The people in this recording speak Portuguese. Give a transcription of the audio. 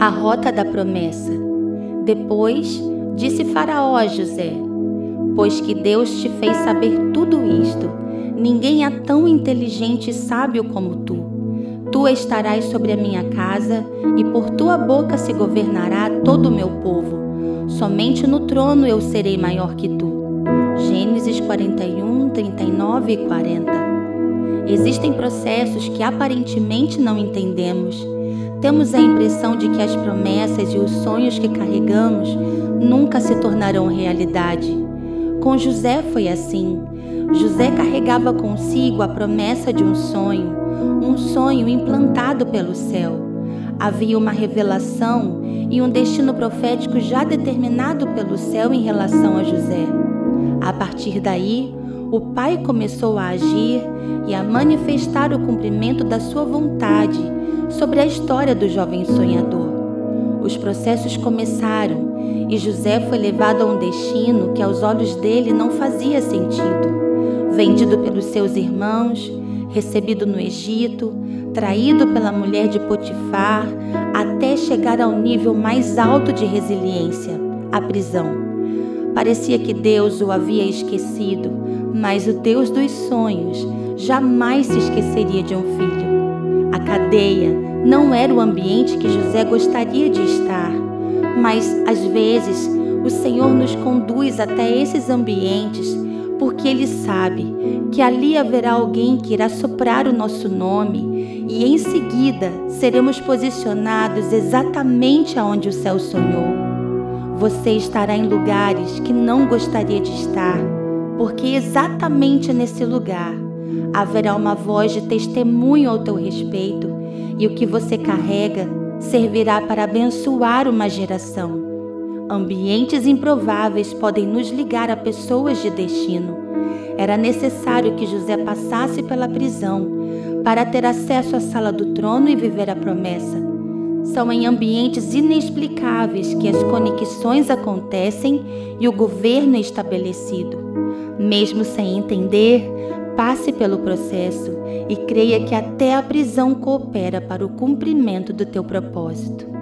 a rota da promessa. Depois disse Faraó a José: Pois que Deus te fez saber tudo isto, ninguém é tão inteligente e sábio como tu. Tu estarás sobre a minha casa, e por tua boca se governará todo o meu povo. Somente no trono eu serei maior que tu. Gênesis 41, 39 e 40. Existem processos que aparentemente não entendemos. Temos a impressão de que as promessas e os sonhos que carregamos nunca se tornarão realidade. Com José foi assim. José carregava consigo a promessa de um sonho, um sonho implantado pelo céu. Havia uma revelação e um destino profético já determinado pelo céu em relação a José. A partir daí, o pai começou a agir e a manifestar o cumprimento da sua vontade sobre a história do jovem sonhador. Os processos começaram e José foi levado a um destino que aos olhos dele não fazia sentido. Vendido pelos seus irmãos, recebido no Egito, traído pela mulher de Potifar, até chegar ao nível mais alto de resiliência, a prisão. Parecia que Deus o havia esquecido, mas o Deus dos sonhos jamais se esqueceria de um filho. A cadeia não era o ambiente que José gostaria de estar, mas às vezes o Senhor nos conduz até esses ambientes porque Ele sabe que ali haverá alguém que irá soprar o nosso nome e em seguida seremos posicionados exatamente aonde o céu sonhou. Você estará em lugares que não gostaria de estar, porque exatamente nesse lugar haverá uma voz de testemunho ao teu respeito e o que você carrega servirá para abençoar uma geração. Ambientes improváveis podem nos ligar a pessoas de destino. Era necessário que José passasse pela prisão para ter acesso à sala do trono e viver a promessa. São em ambientes inexplicáveis que as conexões acontecem e o governo é estabelecido. Mesmo sem entender, passe pelo processo e creia que até a prisão coopera para o cumprimento do teu propósito.